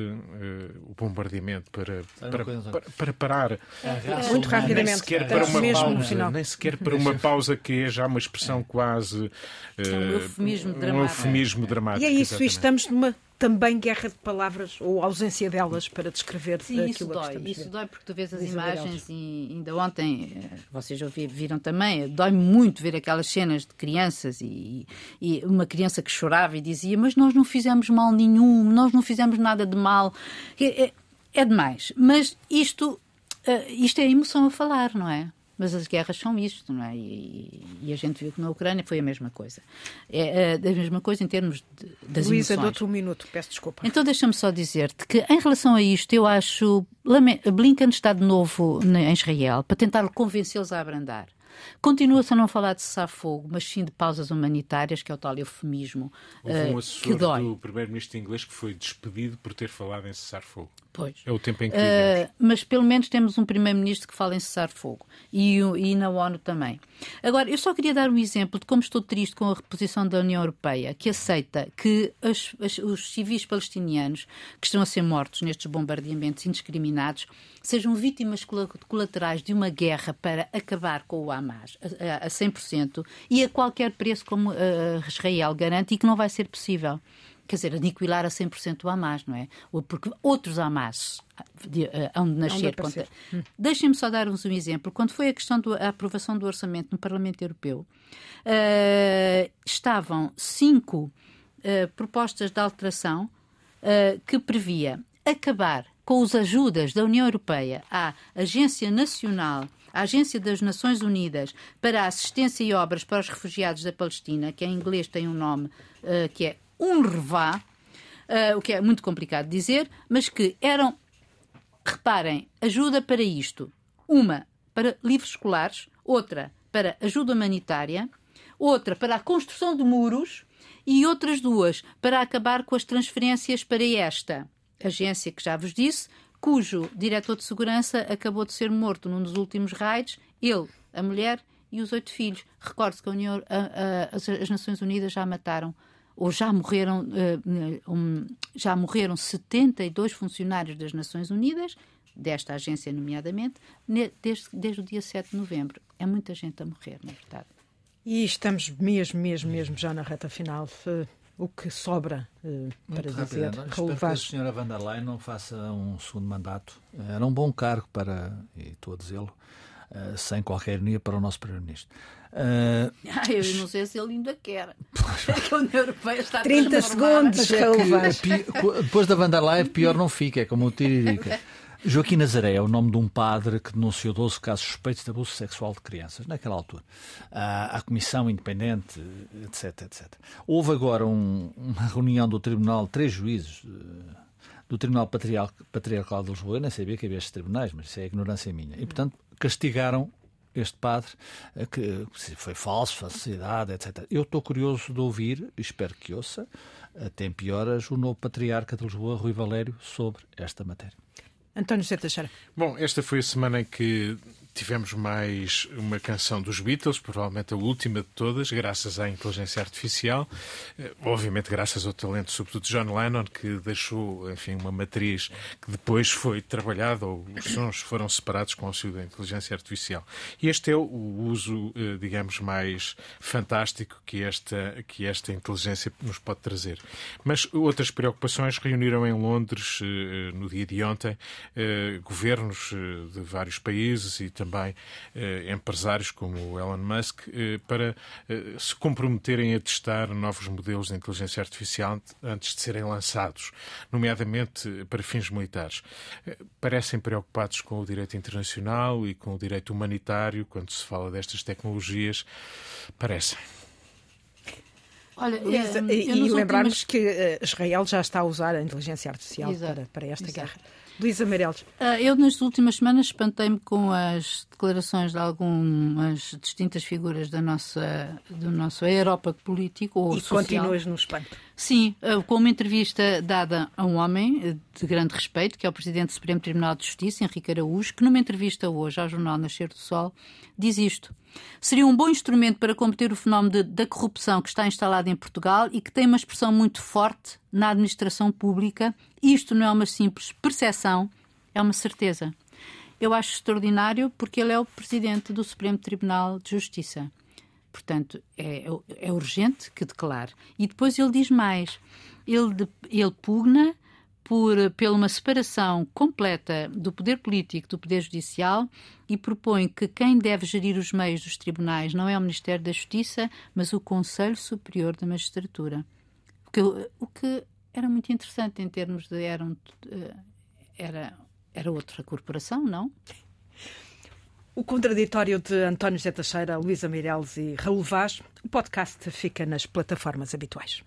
o bombardeamento para para, para, para, parar. Muito rapidamente. nem sequer para uma pausa nem sequer para uma pausa que é já uma expressão quase uh, um eufemismo dramático, um eufemismo dramático e é isso exatamente. estamos numa também guerra de palavras ou ausência delas para descrever Sim, aquilo isso dói, que isso dói porque tu vês as imagens e ainda ontem eh, vocês já viram também dói muito ver aquelas cenas de crianças e, e, uma criança que chorava e dizia mas nós não fizemos mal nenhum nós não fizemos nada de mal. É, é, é demais. Mas isto eh, isto é emoção a falar não é mas as guerras são isto, não é? E, e, a gente viu que na Ucrânia foi a mesma coisa. É, é a mesma coisa em termos de, das Luísa, emoções. outro minuto, peço desculpa. Então deixa-me só dizer-te que em relação a isto, eu acho... Blinken está de novo em Israel para tentar convencê-los a abrandar. Continua-se a não falar de cessar-fogo, mas sim de pausas humanitárias, que é o tal eufemismo Houve um uh, que dói. do primeiro-ministro inglês que foi despedido por ter falado em cessar-fogo. Pois. É o tempo em que uh, Mas pelo menos temos um primeiro-ministro que fala em cessar-fogo e, e na ONU também. Agora, eu só queria dar um exemplo de como estou triste com a reposição da União Europeia, que aceita que as, as, os civis palestinianos que estão a ser mortos nestes bombardeamentos indiscriminados sejam vítimas colaterais de uma guerra para acabar com o Hamas a, a 100% e a qualquer preço, como uh, Israel garante, e que não vai ser possível quer dizer, aniquilar a 100% o Hamas, não é? Porque outros Hamas uh, hão de nascer. Contra... Hum. Deixem-me só dar-vos um exemplo. Quando foi a questão da aprovação do orçamento no Parlamento Europeu, uh, estavam cinco uh, propostas de alteração uh, que previa acabar com as ajudas da União Europeia à Agência Nacional a Agência das Nações Unidas para a Assistência e Obras para os Refugiados da Palestina, que em inglês tem um nome uh, que é UNRWA, uh, o que é muito complicado dizer, mas que eram, reparem, ajuda para isto. Uma para livros escolares, outra para ajuda humanitária, outra para a construção de muros e outras duas para acabar com as transferências para esta agência que já vos disse, cujo diretor de segurança acabou de ser morto num dos últimos raids, ele, a mulher e os oito filhos. Recorde-se que a União, a, a, as Nações Unidas já mataram ou já morreram, uh, um, já morreram 72 funcionários das Nações Unidas, desta agência nomeadamente, desde, desde o dia 7 de novembro. É muita gente a morrer, na verdade. E estamos mesmo, mesmo, mesmo já na reta final. Uh, o que sobra uh, para Muito dizer? Espero que a senhora van der Leyen não faça um segundo mandato. Era um bom cargo para, e estou a dizê-lo, uh, sem qualquer ironia, para o nosso Primeiro-Ministro. Uh, ah, eu não sei se ele ainda quer. É que a União Europeia está 30 segundos, é que, Depois da van der Leyen, pior não fica, é como o Tiririca. Joaquim Nazaré é o nome de um padre que denunciou 12 casos suspeitos de abuso sexual de crianças, naquela altura. À, Comissão Independente, etc, etc. Houve agora um, uma reunião do Tribunal, três juízes eh, do Tribunal Patriarcal de Lisboa, eu nem sabia que havia estes tribunais, mas isso é ignorância minha. E, portanto, castigaram este padre, eh, que foi falso, falsidade, etc. Eu estou curioso de ouvir, espero que ouça, até pioras, o novo patriarca de Lisboa, Rui Valério, sobre esta matéria. António José Teixeira. Bom, esta foi a semana em que tivemos mais uma canção dos Beatles, provavelmente a última de todas, graças à inteligência artificial, eh, obviamente graças ao talento, sobretudo de John Lennon, que deixou, enfim, uma matriz que depois foi trabalhada, ou os sons foram separados com o auxílio da inteligência artificial. E este é o uso, eh, digamos, mais fantástico que esta, que esta inteligência nos pode trazer. Mas outras preocupações reuniram em Londres, eh, no dia de ontem, governos de vários países e também também eh, empresários como o Elon Musk eh, para eh, se comprometerem a testar novos modelos de inteligência artificial antes de serem lançados, nomeadamente para fins militares. Parecem preocupados com o direito internacional e com o direito humanitário quando se fala destas tecnologias. Parecem. Olha, e, e lembrarmos últimos... que Israel já está a usar a inteligência artificial para, para esta Exato. guerra. Luísa Meireles. Uh, eu, nas últimas semanas, espantei-me com as declarações de algumas distintas figuras da nossa, do nosso aerópago político ou e social. continuas no espanto. Sim, uh, com uma entrevista dada a um homem de grande respeito, que é o Presidente do Supremo Tribunal de Justiça, Henrique Araújo, que numa entrevista hoje ao jornal Nascer do Sol, diz isto. Seria um bom instrumento para combater o fenómeno de, da corrupção que está instalado em Portugal e que tem uma expressão muito forte na administração pública. Isto não é uma simples percepção, é uma certeza. Eu acho extraordinário porque ele é o presidente do Supremo Tribunal de Justiça. Portanto, é, é urgente que declare. E depois ele diz mais: ele, ele pugna por, pela uma separação completa do poder político do poder judicial e propõe que quem deve gerir os meios dos tribunais não é o Ministério da Justiça, mas o Conselho Superior da Magistratura. O que, o que era muito interessante em termos de. Era, um, era, era outra corporação, não? O contraditório de António José Teixeira, Luísa Meireles e Raul Vaz, o podcast fica nas plataformas habituais.